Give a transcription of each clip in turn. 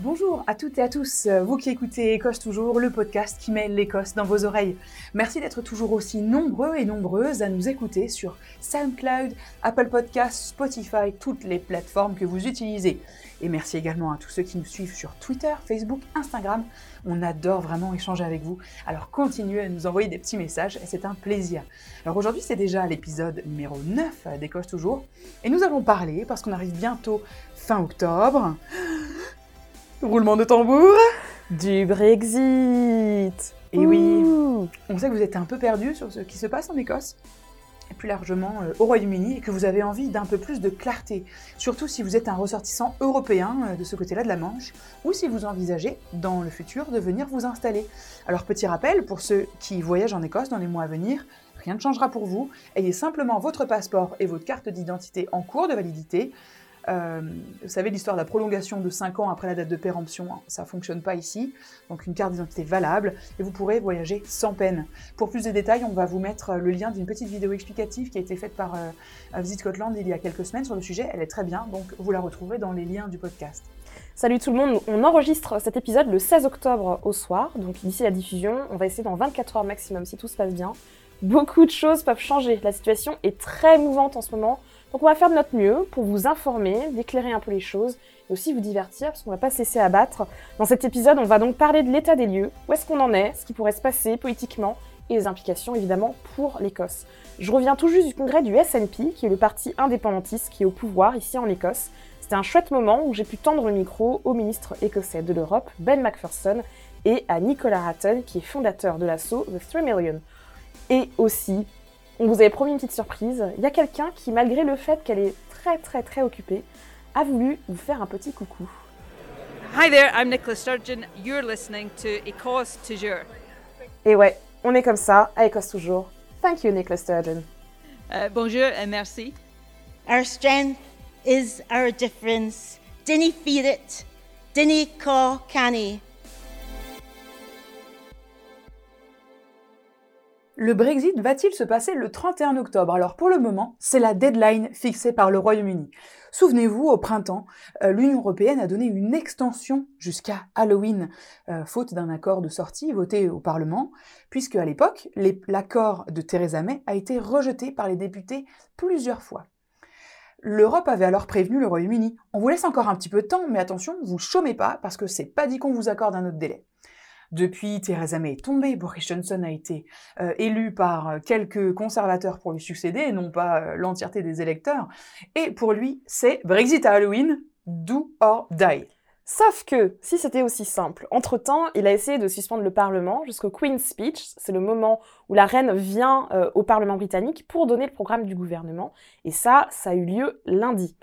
Bonjour à toutes et à tous, vous qui écoutez Écosse Toujours, le podcast qui met l'Écosse dans vos oreilles. Merci d'être toujours aussi nombreux et nombreuses à nous écouter sur SoundCloud, Apple Podcasts, Spotify, toutes les plateformes que vous utilisez. Et merci également à tous ceux qui nous suivent sur Twitter, Facebook, Instagram. On adore vraiment échanger avec vous. Alors continuez à nous envoyer des petits messages c'est un plaisir. Alors aujourd'hui c'est déjà l'épisode numéro 9 d'Écosse Toujours. Et nous allons parler, parce qu'on arrive bientôt fin octobre, Roulement de tambour. Du Brexit. Et oui, on sait que vous êtes un peu perdu sur ce qui se passe en Écosse et plus largement euh, au Royaume-Uni et que vous avez envie d'un peu plus de clarté, surtout si vous êtes un ressortissant européen euh, de ce côté-là de la Manche ou si vous envisagez dans le futur de venir vous installer. Alors petit rappel pour ceux qui voyagent en Écosse dans les mois à venir, rien ne changera pour vous, ayez simplement votre passeport et votre carte d'identité en cours de validité. Euh, vous savez, l'histoire de la prolongation de 5 ans après la date de péremption, hein, ça ne fonctionne pas ici. Donc une carte d'identité valable et vous pourrez voyager sans peine. Pour plus de détails, on va vous mettre le lien d'une petite vidéo explicative qui a été faite par euh, Visit Scotland il y a quelques semaines sur le sujet. Elle est très bien, donc vous la retrouverez dans les liens du podcast. Salut tout le monde, on enregistre cet épisode le 16 octobre au soir, donc d'ici la diffusion, on va essayer dans 24 heures maximum si tout se passe bien. Beaucoup de choses peuvent changer, la situation est très mouvante en ce moment. Donc on va faire de notre mieux pour vous informer, d'éclairer un peu les choses et aussi vous divertir parce qu'on va pas se laisser abattre. Dans cet épisode, on va donc parler de l'état des lieux, où est-ce qu'on en est, ce qui pourrait se passer politiquement et les implications évidemment pour l'Écosse. Je reviens tout juste du congrès du SNP, qui est le parti indépendantiste qui est au pouvoir ici en Écosse. C'était un chouette moment où j'ai pu tendre le micro au ministre écossais de l'Europe, Ben Macpherson, et à Nicolas Hatton, qui est fondateur de l'assaut The 3 Million. Et aussi on vous avait promis une petite surprise. Il y a quelqu'un qui, malgré le fait qu'elle est très très très occupée, a voulu vous faire un petit coucou. Hi there, I'm Nicola Sturgeon. You're listening to Écosse Toujours. Et ouais, on est comme ça, à Écosse Toujours. Thank you, Nicola Sturgeon. Euh, bonjour et merci. Our strength is our difference. Dinny fear it. Dinny ca canny. Le Brexit va-t-il se passer le 31 octobre? Alors pour le moment, c'est la deadline fixée par le Royaume-Uni. Souvenez-vous, au printemps, euh, l'Union européenne a donné une extension jusqu'à Halloween, euh, faute d'un accord de sortie voté au Parlement, puisque à l'époque, l'accord de Theresa May a été rejeté par les députés plusieurs fois. L'Europe avait alors prévenu le Royaume-Uni. On vous laisse encore un petit peu de temps, mais attention, vous chômez pas, parce que c'est pas dit qu'on vous accorde un autre délai. Depuis, Theresa May est tombée, Boris Johnson a été euh, élu par euh, quelques conservateurs pour lui succéder, non pas euh, l'entièreté des électeurs. Et pour lui, c'est Brexit à Halloween, do or die. Sauf que, si c'était aussi simple, entre-temps, il a essayé de suspendre le Parlement jusqu'au Queen's Speech, c'est le moment où la reine vient au Parlement britannique pour donner le programme du gouvernement, et ça, ça a eu lieu lundi.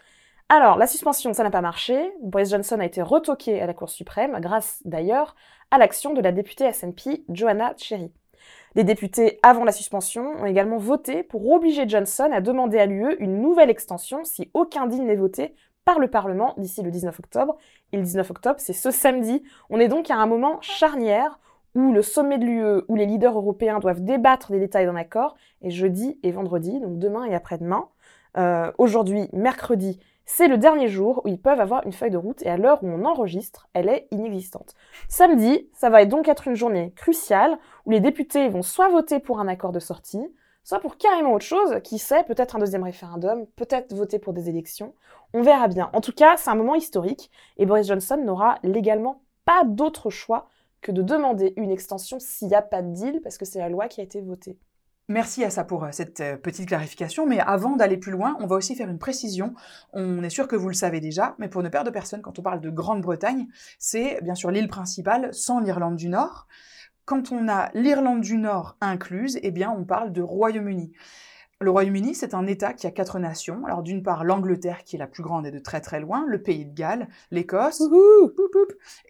Alors, la suspension, ça n'a pas marché. Boris Johnson a été retoqué à la Cour suprême, grâce d'ailleurs à l'action de la députée SNP Joanna Cherry. Les députés, avant la suspension, ont également voté pour obliger Johnson à demander à l'UE une nouvelle extension si aucun deal n'est voté par le Parlement d'ici le 19 octobre. Et le 19 octobre, c'est ce samedi. On est donc à un moment charnière où le sommet de l'UE, où les leaders européens doivent débattre des détails d'un accord, et jeudi et vendredi, donc demain et après-demain. Euh, aujourd'hui, mercredi, c'est le dernier jour où ils peuvent avoir une feuille de route et à l'heure où on enregistre, elle est inexistante. Samedi, ça va donc être une journée cruciale où les députés vont soit voter pour un accord de sortie, soit pour carrément autre chose, qui sait, peut-être un deuxième référendum, peut-être voter pour des élections. On verra bien. En tout cas, c'est un moment historique et Boris Johnson n'aura légalement pas d'autre choix que de demander une extension s'il n'y a pas de deal, parce que c'est la loi qui a été votée. Merci à ça pour euh, cette euh, petite clarification, mais avant d'aller plus loin, on va aussi faire une précision. On est sûr que vous le savez déjà, mais pour ne perdre personne, quand on parle de Grande-Bretagne, c'est bien sûr l'île principale sans l'Irlande du Nord. Quand on a l'Irlande du Nord incluse, eh bien on parle de Royaume-Uni. Le Royaume-Uni, c'est un État qui a quatre nations. Alors d'une part l'Angleterre qui est la plus grande et de très très loin, le Pays de Galles, l'Écosse,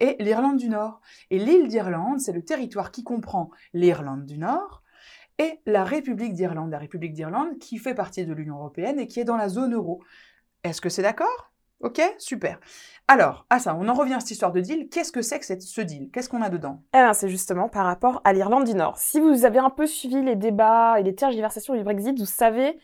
et l'Irlande du Nord. Et l'île d'Irlande, c'est le territoire qui comprend l'Irlande du Nord, et la République d'Irlande, la République d'Irlande qui fait partie de l'Union européenne et qui est dans la zone euro. Est-ce que c'est d'accord? Ok, super. Alors, à ça, on en revient à cette histoire de deal. Qu'est-ce que c'est que ce deal? Qu'est-ce qu'on a dedans? Eh bien, c'est justement par rapport à l'Irlande du Nord. Si vous avez un peu suivi les débats et les tergiversations du Brexit, vous savez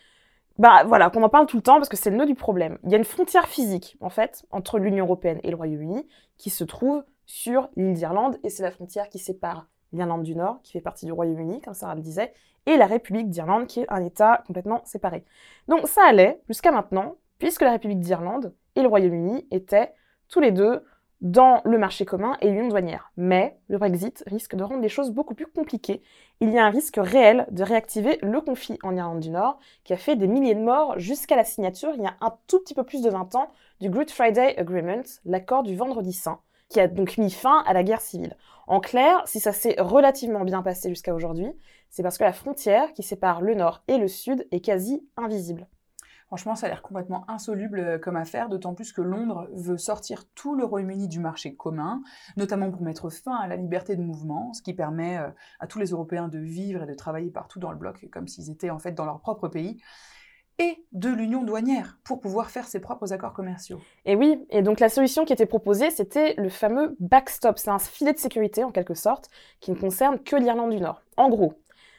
bah voilà, qu'on en parle tout le temps parce que c'est le nœud du problème. Il y a une frontière physique, en fait, entre l'Union européenne et le Royaume-Uni qui se trouve sur l'île d'Irlande et c'est la frontière qui sépare l'Irlande du Nord, qui fait partie du Royaume-Uni, comme Sarah le disait, et la République d'Irlande, qui est un État complètement séparé. Donc ça allait jusqu'à maintenant, puisque la République d'Irlande et le Royaume-Uni étaient tous les deux dans le marché commun et l'union douanière. Mais le Brexit risque de rendre les choses beaucoup plus compliquées. Il y a un risque réel de réactiver le conflit en Irlande du Nord, qui a fait des milliers de morts jusqu'à la signature, il y a un tout petit peu plus de 20 ans, du Good Friday Agreement, l'accord du Vendredi Saint, qui a donc mis fin à la guerre civile. En clair, si ça s'est relativement bien passé jusqu'à aujourd'hui, c'est parce que la frontière qui sépare le Nord et le Sud est quasi invisible. Franchement, ça a l'air complètement insoluble euh, comme affaire, d'autant plus que Londres veut sortir tout le Royaume-Uni du marché commun, notamment pour mettre fin à la liberté de mouvement, ce qui permet euh, à tous les Européens de vivre et de travailler partout dans le bloc, comme s'ils étaient en fait dans leur propre pays et de l'union douanière pour pouvoir faire ses propres accords commerciaux. Et oui, et donc la solution qui était proposée, c'était le fameux backstop. C'est un filet de sécurité en quelque sorte qui ne concerne que l'Irlande du Nord. En gros,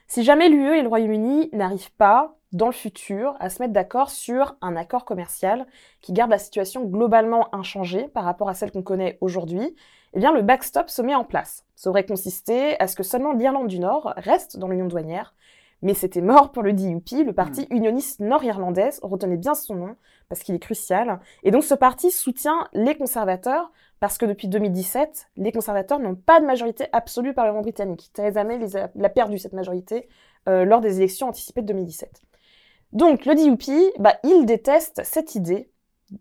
si jamais l'UE et le Royaume-Uni n'arrivent pas dans le futur à se mettre d'accord sur un accord commercial qui garde la situation globalement inchangée par rapport à celle qu'on connaît aujourd'hui, eh bien le backstop se met en place. Ça aurait consisté à ce que seulement l'Irlande du Nord reste dans l'Union douanière, mais c'était mort pour le DUP, le parti hmm. unioniste nord-irlandais, retenez bien son nom parce qu'il est crucial. Et donc ce parti soutient les conservateurs parce que depuis 2017, les conservateurs n'ont pas de majorité absolue au Parlement britannique. Theresa May les a, perdu cette majorité euh, lors des élections anticipées de 2017. Donc le DUP, bah, il déteste cette idée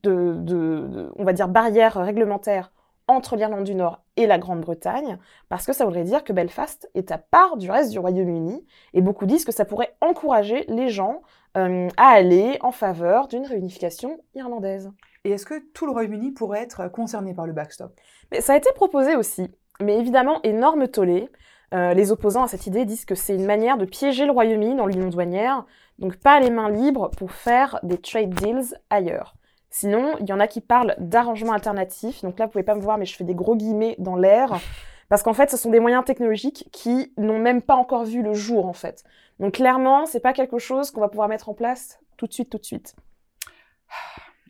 de, on va dire, barrière réglementaire entre l'Irlande du Nord et la Grande-Bretagne, parce que ça voudrait dire que Belfast est à part du reste du Royaume-Uni, et beaucoup disent que ça pourrait encourager les gens euh, à aller en faveur d'une réunification irlandaise. Et est-ce que tout le Royaume-Uni pourrait être concerné par le backstop? Mais Ça a été proposé aussi, mais évidemment, énorme tollé. Euh, les opposants à cette idée disent que c'est une manière de piéger le Royaume-Uni dans l'union douanière, donc pas les mains libres pour faire des trade deals ailleurs. Sinon, il y en a qui parlent d'arrangements alternatifs. Donc là, vous pouvez pas me voir, mais je fais des gros guillemets dans l'air. Parce qu'en fait, ce sont des moyens technologiques qui n'ont même pas encore vu le jour, en fait. Donc clairement, c'est pas quelque chose qu'on va pouvoir mettre en place tout de suite, tout de suite.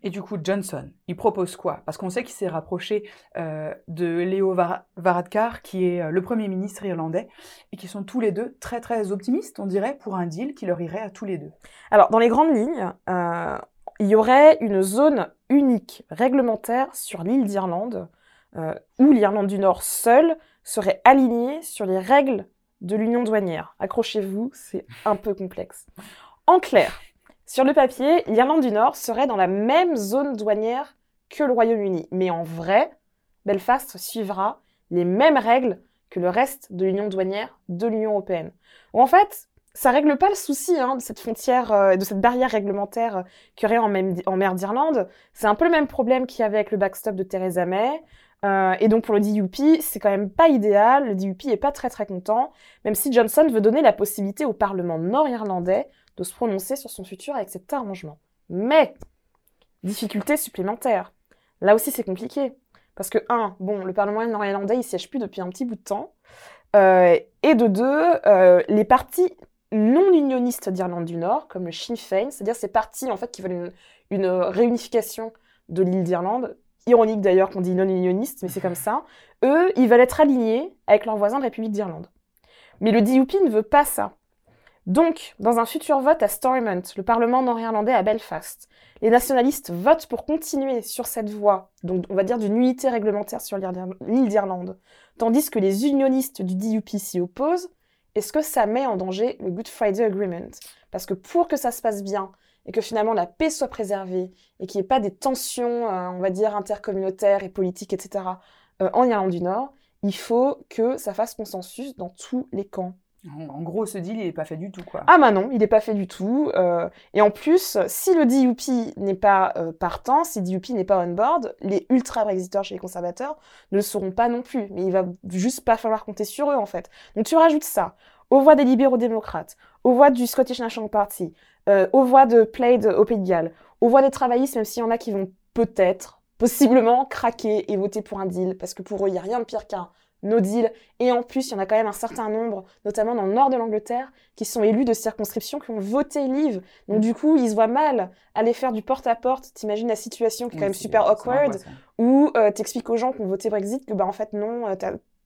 Et du coup, Johnson, il propose quoi? Parce qu'on sait qu'il s'est rapproché euh, de Léo Varadkar, qui est euh, le Premier ministre irlandais, et qui sont tous les deux très très optimistes, on dirait, pour un deal qui leur irait à tous les deux. Alors, dans les grandes lignes, euh, il y aurait une zone unique réglementaire sur l'île d'Irlande, où l'Irlande du Nord seule serait alignée sur les règles de l'union douanière. Accrochez-vous, c'est un peu complexe. En clair, sur le papier, l'Irlande du Nord serait dans la même zone douanière que le Royaume-Uni. Mais en vrai, Belfast suivra les mêmes règles que le reste de l'union douanière de l'Union européenne. En fait, ça règle pas le souci hein, de cette frontière, euh, de cette barrière réglementaire qu'il y aurait en, mer d'Irlande. C'est un peu le même problème qu'il y avait avec le backstop de Theresa May. Euh, et donc pour le DUP, c'est quand même pas idéal. Le DUP est pas très très content, même si Johnson veut donner la possibilité au Parlement nord-irlandais de se prononcer sur son futur avec cet arrangement. Mais, difficulté supplémentaire. Là aussi, c'est compliqué. Parce que, un, bon, le Parlement nord-irlandais, il siège plus depuis un petit bout de temps. Euh, et de deux, les partis non unionistes d'Irlande du Nord, comme le Sinn Féin, c'est-à-dire ces partis en fait qui veulent une, réunification de l'île d'Irlande, ironique d'ailleurs qu'on dit non unioniste, mais c'est comme ça, eux, ils veulent être alignés avec leurs voisins de République d'Irlande. Mais le DUP ne veut pas ça. Donc, dans un futur vote à Stormont, le Parlement nord-irlandais à Belfast, les nationalistes votent pour continuer sur cette voie, donc on va dire d'une unité réglementaire sur l'île d'Irlande, tandis que les unionistes du DUP s'y opposent. Est-ce que ça met en danger le Good Friday Agreement? Parce que pour que ça se passe bien et que finalement la paix soit préservée et qu'il n'y ait pas des tensions, euh, on va dire, intercommunautaires et politiques, etc., euh, en Irlande du Nord, il faut que ça fasse consensus dans tous les camps. En gros, ce deal, il n'est pas fait du tout, quoi. Ah bah non, il n'est pas fait du tout. Euh, et en plus, si le DUP n'est pas euh, partant, si DUP n'est pas on board, les ultra-brexiteurs chez les conservateurs ne le seront pas non plus. Mais il va juste pas falloir compter sur eux, en fait. Donc tu rajoutes ça aux voix des libéraux-démocrates, aux voix du Scottish National Party, euh, aux voix de Plaid au Pays de Galles, aux voix des travaillistes, même s'il y en a qui vont peut-être, possiblement, craquer et voter pour un deal, parce que pour eux, il n'y a rien de pire qu'un no deal. Et en plus, il y en a quand même un certain nombre, notamment dans le nord de l'Angleterre, qui sont élus de circonscriptions qui ont voté Leave. Donc du coup, ils se voient mal aller faire du porte-à-porte. T'imagines la situation qui est quand même super awkward, où euh, t'expliques aux gens qui ont voté Brexit que bah en fait non, euh,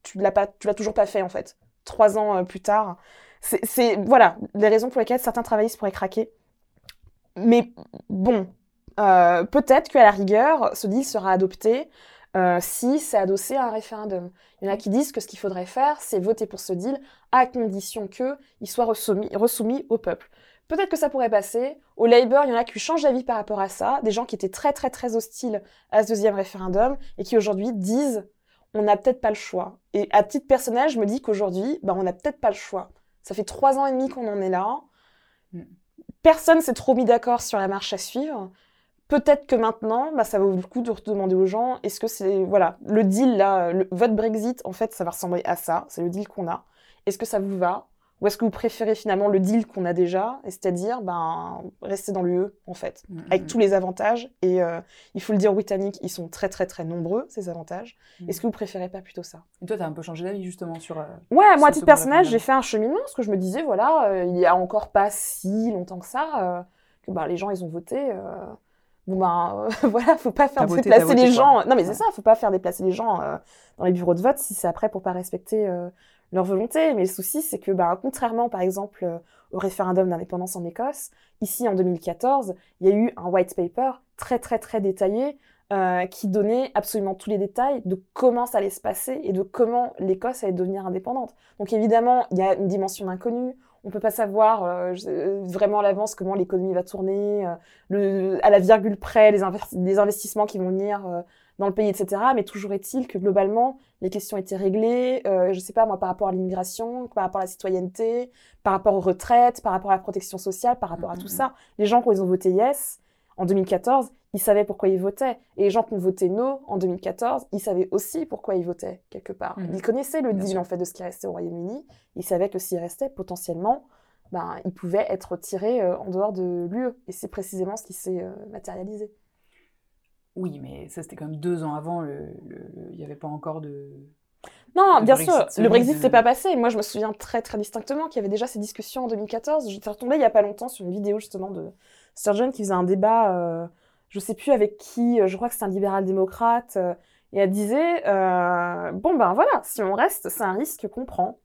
tu l'as pas, tu l'as toujours pas fait en fait. Trois ans euh, plus tard, c'est voilà les raisons pour lesquelles certains travaillistes pourraient craquer. Mais bon, euh, peut-être qu'à la rigueur, ce deal sera adopté euh, si c'est adossé à un référendum. Il y en a qui disent que ce qu'il faudrait faire, c'est voter pour ce deal à condition qu'il soit resoumis, resoumis au peuple. Peut-être que ça pourrait passer. Au Labour, il y en a qui changent d'avis par rapport à ça, des gens qui étaient très très très hostiles à ce deuxième référendum et qui aujourd'hui disent on n'a peut-être pas le choix. Et à titre personnel, je me dis qu'aujourd'hui, bah, on n'a peut-être pas le choix. Ça fait trois ans et demi qu'on en est là. Mm. Personne s'est trop mis d'accord sur la marche à suivre. Peut-être que maintenant, bah, ça vaut le coup de demander aux gens, est-ce que c'est, voilà, le deal là, le, votre Brexit, en fait, ça va ressembler à ça, c'est le deal qu'on a. Est-ce que ça vous va? Ou est-ce que vous préférez finalement le deal qu'on a déjà, c'est-à-dire, ben, rester dans l'UE, en fait, mm, avec mm. tous les avantages. Et euh, il faut le dire aux Britanniques, ils sont très très très nombreux, ces avantages. Mm. Est-ce que vous préférez pas plutôt ça? Et toi, tu as un peu changé d'avis justement sur... Euh, ouais, moi, à titre personnel, j'ai fait un cheminement, parce que je me disais, voilà, euh, il y a encore pas si longtemps que ça, que bah, les gens, ils ont voté bon ben euh, voilà, faut pas faire déplacer les gens. Non mais c'est ça, faut pas faire déplacer les gens euh, dans les bureaux de vote si c'est après pour pas respecter euh, leur volonté. Mais le souci c'est que bah, contrairement par exemple au référendum d'indépendance en Écosse, ici en 2014, il y a eu un white paper très très très détaillé qui donnait absolument tous les détails de comment ça allait se passer et de comment l'Écosse allait devenir indépendante. Donc évidemment, il y a une dimension d'inconnu on peut pas savoir euh, euh, vraiment à l'avance comment l'économie va tourner, euh, le, à la virgule près, les, les investissements qui vont venir dans le pays, etc. Mais toujours est-il que globalement, les questions étaient réglées, je sais pas moi, par rapport à l'immigration, par rapport à la citoyenneté, par rapport aux retraites, par rapport à la protection sociale, par rapport à tout ça. Les gens, quand ils ont voté yes, en 2014, ils savaient pourquoi ils votaient. Et les gens qui ont voté no en 2014, ils savaient aussi pourquoi ils votaient, quelque part. Mhm. Ils connaissaient le deal, en fait, de ce qui restait au Royaume-Uni. Ils savaient que s'il restait, potentiellement, ben, ils pouvaient être tirés euh, en dehors de l'UE. Et c'est précisément ce qui s'est euh, matérialisé. Oui, mais ça, c'était quand même deux ans avant. Il n'y avait pas encore de... Non, bien sûr, le Brexit s'est pas passé. Moi, je me souviens très, très distinctement qu'il y avait déjà ces discussions en 2014. J'étais retombée il y a pas longtemps sur une vidéo, justement, de Sturgeon qui faisait un débat... Euh, je sais plus avec qui, euh, je crois que c'est un libéral-démocrate, euh, et elle disait, euh, bon ben voilà, si on reste, c'est un risque qu'on prend.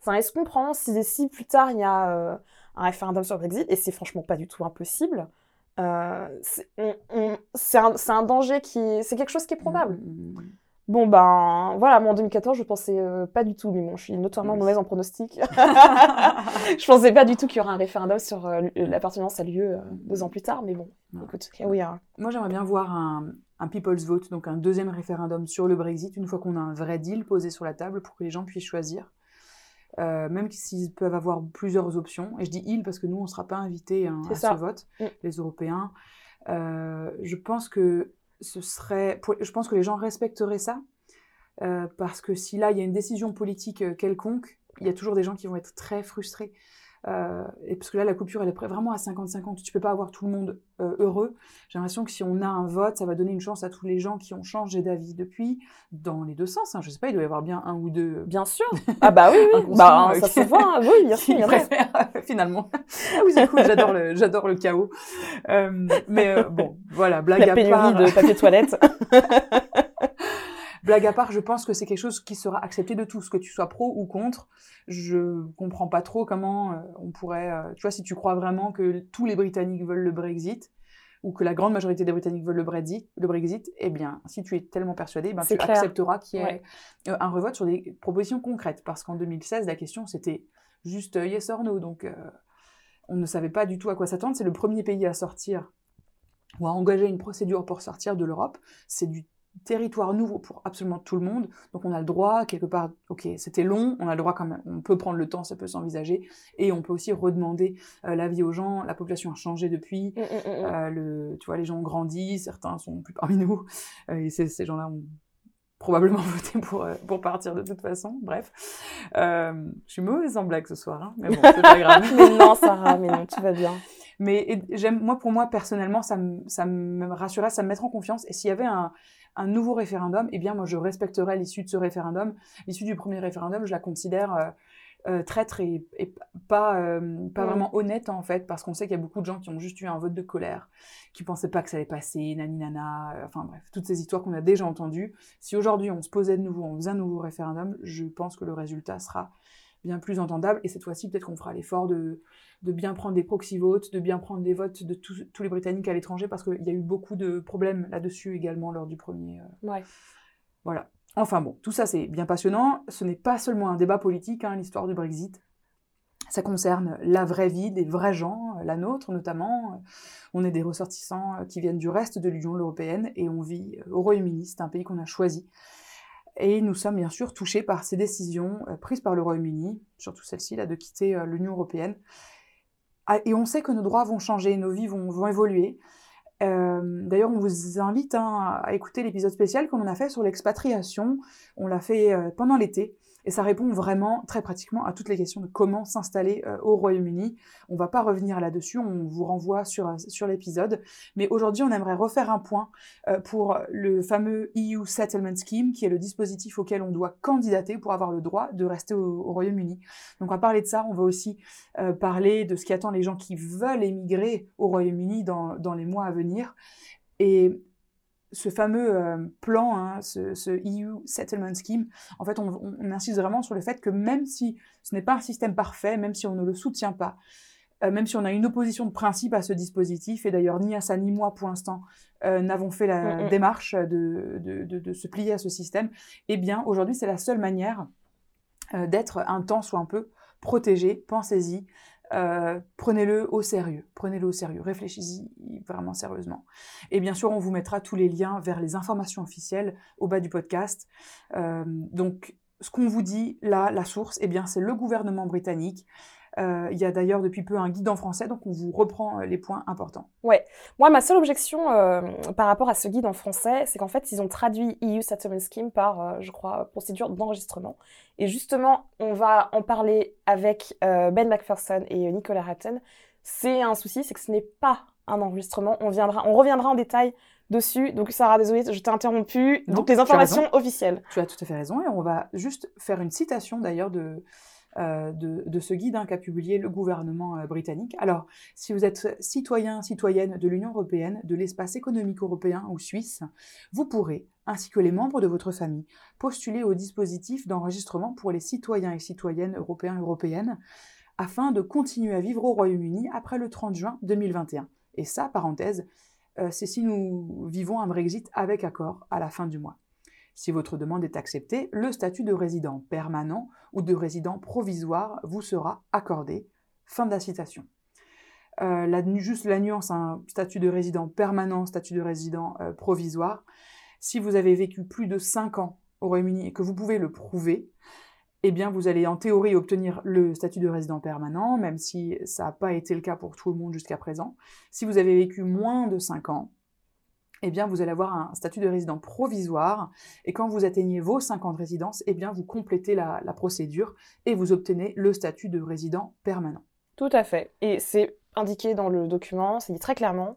C'est un risque qu'on prend si, si plus tard il y a un référendum sur le Brexit, et c'est franchement pas du tout impossible. c'est un, danger qui... C'est quelque chose qui est probable. Mmh, mmh, mmh. Bon, ben voilà, moi en 2014, je pensais euh, pas du tout, mais bon, je suis notoirement mauvaise en pronostic. je pensais pas du tout qu'il y aurait un référendum sur euh, l'appartenance à l'UE euh, deux ans plus tard, mais bon, écoute, oui. Moi, j'aimerais bien voir un, un, People's Vote, donc un deuxième référendum sur le Brexit, une fois qu'on a un vrai deal posé sur la table pour que les gens puissent choisir. même s'ils peuvent avoir plusieurs options, et je dis ils parce que nous, on ne sera pas invités hein, à ce vote, mm. les Européens. je pense que ce serait, je pense que les gens respecteraient ça, euh, parce que si là il y a une décision politique euh, quelconque, il y a toujours des gens qui vont être très frustrés. Euh, et parce que là, la coupure, elle est vraiment à 50-50. Tu peux pas avoir tout le monde heureux. J'ai l'impression que si on a un vote, ça va donner une chance à tous les gens qui ont changé d'avis depuis, dans les deux sens. Hein. Je sais pas, il doit y avoir bien un ou deux. Bien sûr. Ah bah oui, oui. bah, ça se voit. Hein. Oui, bien sûr. finalement. Ah oui, c'est cool. J'adore le, j'adore le chaos. mais bon, voilà, blague La pénurie à part. de papier toilette. Blague à part, je pense que c'est quelque chose qui sera accepté de tous, que tu sois pro ou contre. Je comprends pas trop comment euh, on pourrait. Euh, tu vois, si tu crois vraiment que tous les Britanniques veulent le Brexit, ou que la grande majorité des Britanniques veulent le Brexit, le Brexit eh bien, si tu es tellement persuadé, ben, tu accepteras qu'il y ait euh, un revote sur des propositions concrètes. Parce qu'en 2016, la question, c'était juste yes or no. Donc, on ne savait pas du tout à quoi s'attendre. C'est le premier pays à sortir ou à engager une procédure pour sortir de l'Europe. C'est du territoire nouveau pour absolument tout le monde. Donc on a le droit, quelque part, ok, c'était long, on a le droit quand même, on peut prendre le temps, ça peut s'envisager, et on peut aussi redemander euh, l'avis aux gens. La population a changé depuis, mm, mm, mm, euh, le, tu vois, les gens ont grandi, certains sont plus parmi nous, euh, et ces gens-là ont probablement voté pour, pour partir de toute façon. Bref, je suis mauvaise en blague ce soir, hein, mais bon, c'est pas grave. mais non, Sarah, mais non, tu vas bien. Mais j'aime, moi, pour moi, personnellement, ça me, ça me rassurait, ça me mettra en confiance. Et s'il y avait un, un nouveau référendum, eh bien moi je respecterai l'issue de ce référendum. L'issue du premier référendum, je la considère euh, euh, traître et, et pas, euh, pas vraiment honnête en fait, parce qu'on sait qu'il y a beaucoup de gens qui ont juste eu un vote de colère, qui pensaient pas que ça allait passer, nani nana, euh, enfin bref, toutes ces histoires qu'on a déjà entendues. Si aujourd'hui on se posait de nouveau, on faisait un nouveau référendum, je pense que le résultat sera bien plus entendable. Et cette fois-ci, peut-être qu'on fera l'effort de, de bien prendre des proxy votes, de bien prendre des votes de tous tous les Britanniques à l'étranger, parce qu'il y a eu beaucoup de problèmes là-dessus également lors du premier. euh, Ouais. Voilà. Enfin bon, tout ça c'est bien passionnant. Ce n'est pas seulement un débat politique, hein, l'histoire du Brexit. Ça concerne la vraie vie des vrais gens, euh, la nôtre notamment. On est des ressortissants euh, qui viennent du reste de l'Union européenne et on vit au Royaume-Uni, c'est un pays qu'on a choisi. Et nous sommes bien sûr touchés par ces décisions euh, prises par le Royaume-Uni, surtout celle-ci, là, de quitter euh, l'Union européenne. Ah, Et on sait que nos droits vont changer, nos vies vont, évoluer. Euh, D'ailleurs, on vous invite hein, à écouter l'épisode spécial qu'on a fait sur l'expatriation. On l'a fait pendant l'été. Et ça répond vraiment très pratiquement à toutes les questions de comment s'installer euh, au Royaume-Uni. On va pas revenir là-dessus, on vous renvoie sur, euh, sur l'épisode. Mais aujourd'hui, on aimerait refaire un point euh, pour le fameux EU Settlement Scheme, qui est le dispositif auquel on doit candidater pour avoir le droit de rester au, au Royaume-Uni. Donc on va parler de ça, on va aussi parler de ce qui attend les gens qui veulent émigrer au Royaume-Uni dans, dans les mois à venir. Ce fameux euh, plan, hein, ce, ce EU Settlement Scheme, en fait, on, on- on insiste vraiment sur le fait que même si ce n'est pas un système parfait, même si on ne le soutient pas, euh, même si on a une opposition de principe à ce dispositif, et d'ailleurs ni Assa ni moi pour l'instant euh, n'avons fait la Mm, mm. démarche de, de, de- de se plier à ce système, eh bien aujourd'hui c'est la seule manière d'être un temps soit un peu protégé, pensez-y, euh, prenez-le au sérieux, prenez-le au sérieux, réfléchissez-y vraiment sérieusement. Et bien sûr, on vous mettra tous les liens vers les informations officielles au bas du podcast. Euh, donc, ce qu'on vous dit là, la source, eh bien, c'est le gouvernement britannique. Euh, il y a d'ailleurs depuis peu un guide en français, donc on vous reprend euh, les points importants. Moi, ma seule objection euh, par rapport à ce guide en français, c'est qu'en fait, ils ont traduit EU Settlement Scheme par, euh, je crois, procédure d'enregistrement. Et justement, on va en parler avec Ben McPherson et Nicolas Hatton. C'est un souci, c'est que ce n'est pas un enregistrement. On, viendra, on reviendra en détail dessus. Donc, Sarah, désolée, je t'ai interrompu. Non, Donc, les tu informations officielles. Tu as tout à fait raison, et on va juste faire une citation d'ailleurs de, de, de ce guide hein, qu'a publié le gouvernement euh, britannique. Alors, si vous êtes citoyen, citoyenne de l'Union européenne, de l'espace économique européen ou suisse, vous pourrez, ainsi que les membres de votre famille, postuler au dispositif d'enregistrement pour les citoyens et citoyennes européens européennes afin de continuer à vivre au Royaume-Uni après le 30 juin 2021. Et ça, parenthèse, euh, c'est si nous vivons un Brexit avec accord à la fin du mois. Si votre demande est acceptée, le statut de résident permanent ou de résident provisoire vous sera accordé. Fin de la citation. Euh, juste la nuance, un statut de résident permanent, statut de résident euh, provisoire. Si vous avez vécu plus de 5 ans au Royaume-Uni et que vous pouvez le prouver, eh bien vous allez en théorie obtenir le statut de résident permanent, même si ça n'a pas été le cas pour tout le monde jusqu'à présent. Si vous avez vécu moins de 5 ans, eh bien vous allez avoir un statut de résident provisoire, et quand vous atteignez vos 5 ans de résidence, eh bien vous complétez la, la procédure et vous obtenez le statut de résident permanent. Tout à fait. Et c'est indiqué dans le document, c'est dit très clairement.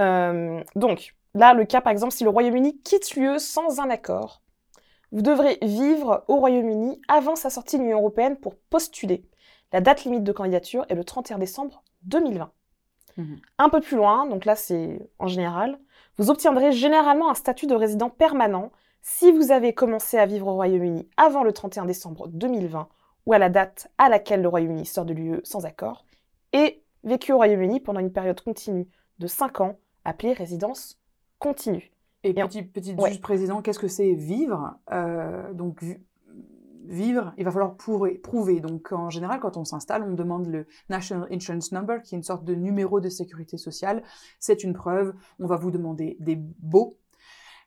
Euh, donc, là, le cas, par exemple, si le Royaume-Uni quitte l'UE sans un accord, vous devrez vivre au Royaume-Uni avant sa sortie de l'Union européenne pour postuler. La date limite de candidature est le 31 décembre 2020. Mhm. Un peu plus loin, donc là c'est en général, vous obtiendrez généralement un statut de résident permanent si vous avez commencé à vivre au Royaume-Uni avant le 31 décembre 2020 ou à la date à laquelle le Royaume-Uni sort de l'UE sans accord, et vécu au Royaume-Uni pendant une période continue de 5 ans, appelée résidence continue. Et Et petit, petit ouais. juste président, qu'est-ce que c'est vivre? Euh, Donc vivre, il va falloir prouver, prouver. Donc en général, quand on s'installe, on demande le National Insurance Number, qui est une sorte de numéro de sécurité sociale. C'est une preuve. On va vous demander des baux.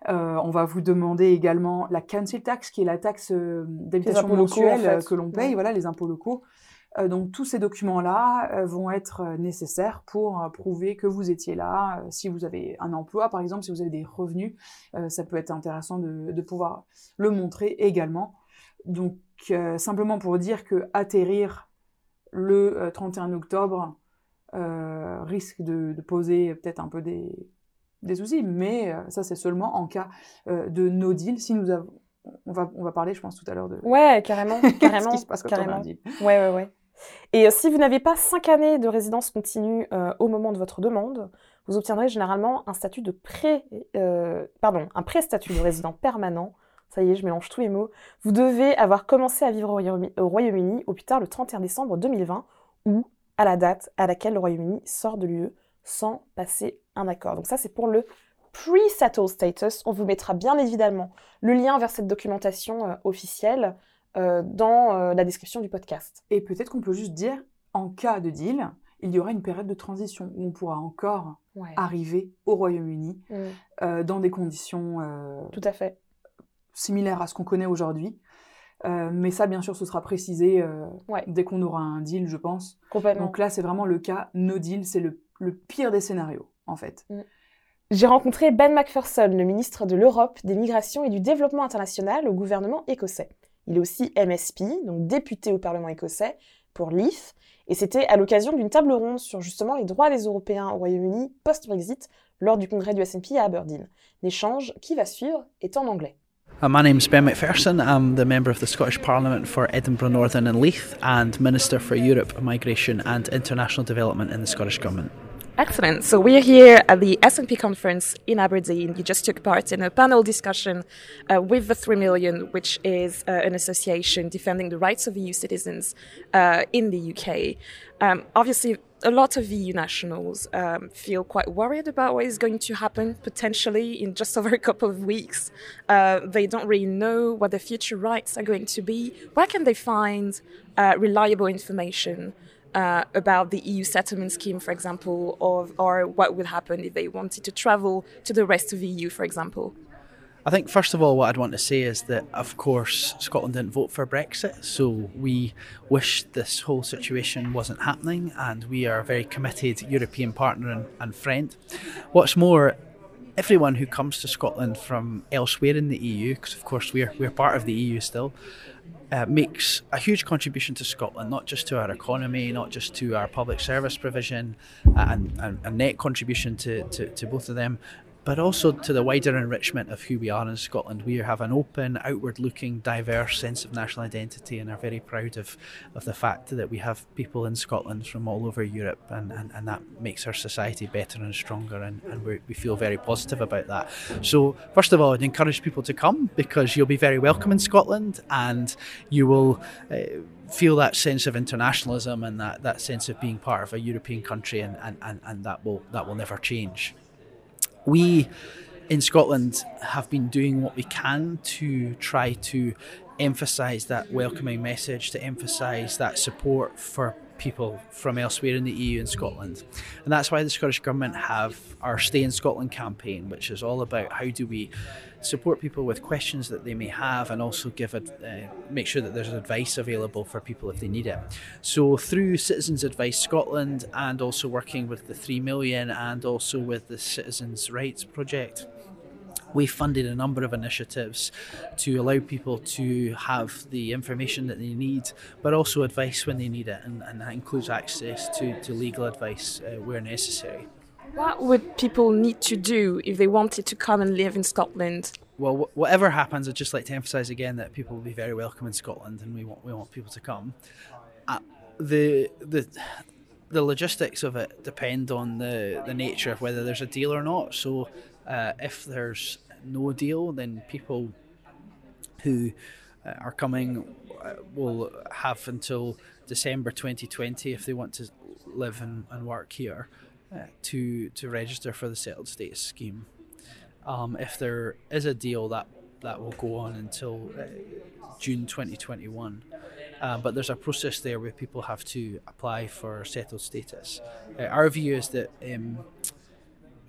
Euh, on va vous demander également la council tax, qui est la taxe euh, d'habitation locaux, mensuelle en fait. euh, que l'on paye, Ouais. voilà, les impôts locaux. Euh, donc tous ces documents-là vont être nécessaires pour prouver que vous étiez là. Si vous avez un emploi, par exemple, si vous avez des revenus, euh, ça peut être intéressant de, de pouvoir le montrer également. Donc euh, simplement pour dire que atterrir le euh, 31 octobre euh, risque de, de poser peut-être un peu des, des soucis, mais euh, ça c'est seulement en cas euh, de no deal. Si nous avons, on va, on va parler, je pense tout à l'heure de Ouais, carrément, carrément. ce qui se passe quand on a carrément. un deal. Ouais, ouais, ouais. Et euh, si vous n'avez pas cinq années de résidence continue euh, au moment de votre demande, vous obtiendrez généralement un statut de pré, euh, pardon, un pré-statut de résident permanent. Ça y est, je mélange tous les mots. Vous devez avoir commencé à vivre au Royaume- au Royaume-Uni au plus tard le 31 décembre 2020 ou à la date à laquelle le Royaume-Uni sort de l'UE sans passer un accord. Donc ça, c'est pour le pre-settled status. On vous mettra bien évidemment le lien vers cette documentation euh, officielle euh, dans euh, la description du podcast. Et peut-être qu'on peut juste dire, en cas de deal, il y aura une période de transition où on pourra encore Ouais. arriver au Royaume-Uni Mm, dans des conditions tout à fait. Similaires à ce qu'on connaît aujourd'hui. Euh, mais ça, bien sûr, ce sera précisé euh, Ouais. dès qu'on aura un deal, je pense. Complètement. Donc là, c'est vraiment le cas no deal, c'est le, le pire des scénarios, en fait. J'ai rencontré Ben Macpherson, le ministre de l'Europe, des Migrations et du Développement international au gouvernement écossais. Il est aussi MSP, donc député au Parlement écossais, pour Leith, et c'était à l'occasion d'une table ronde sur justement les droits des Européens au Royaume-Uni post-Brexit lors du congrès du SNP à Aberdeen. L'échange qui va suivre est en anglais. Uh, my name's Ben McPherson. I'm the member of the Scottish Parliament for Edinburgh Northern and Leith and Minister for Europe, Migration and International Development in the Scottish Government. Excellent. So we're here at the SNP conference in Aberdeen. You just took part in a panel discussion uh, with the 3 Million, which is uh, an association defending the rights of EU citizens uh, in the UK. Um, obviously, a lot of EU nationals um, feel quite worried about what is going to happen potentially in just over a couple of weeks. Uh, they don't really know what their future rights are going to be. Where can they find uh, reliable information? uh, about the EU settlement scheme, for example, or, or what would happen if they wanted to travel to the rest of the EU, for example. I think, first of all, what I'd want to say is that, of course, Scotland didn't vote for Brexit, so we wish this whole situation wasn't happening, and we are a very committed European partner and, and friend. What's more, everyone who comes to Scotland from elsewhere in the EU, because of course we're, we're part of the EU still, uh, makes a huge contribution to Scotland, not just to our economy, not just to our public service provision, and, and a net contribution to, to, to both of them, but also to the wider enrichment of who we are in Scotland. We have an open, outward looking, diverse sense of national identity and are very proud of, of the fact that we have people in Scotland from all over Europe, and, and, and that makes our society better and stronger, and, and we feel very positive about that. So, first of all, I'd encourage people to come because you'll be very welcome in Scotland and you will. Uh, feel that sense of internationalism and that, that sense of being part of a European country and, and, and, and that will that will never change we in Scotland have been doing what we can to try to emphasise that welcoming message, to emphasise that support for people from elsewhere in the EU and Scotland. And that's why the Scottish Government have our Stay in Scotland campaign, which is all about how do we support people with questions that they may have and also give a, uh, make sure that there's advice available for people if they need it. So through Citizens Advice Scotland and also working with the 3 million and also with the Citizens Rights Project, we funded a number of initiatives to allow people to have the information that they need, but also advice when they need it, and, and that includes access to, to legal advice uh, where necessary. What would people need to do if they wanted to come and live in Scotland? Well, wh- whatever happens, I'd just like to emphasise again that people will be very welcome in Scotland, and we want we want people to come. Uh, the the the logistics of it depend on the, the nature of whether there's a deal or not. So, uh, if there's no deal, then people who uh, are coming uh, will have until December 2020 if they want to live and, and work here uh, to to register for the settled status scheme. Um, if there is a deal, that that will go on until uh, June 2021. Uh, but there's a process there where people have to apply for settled status. Uh, our view is that, um,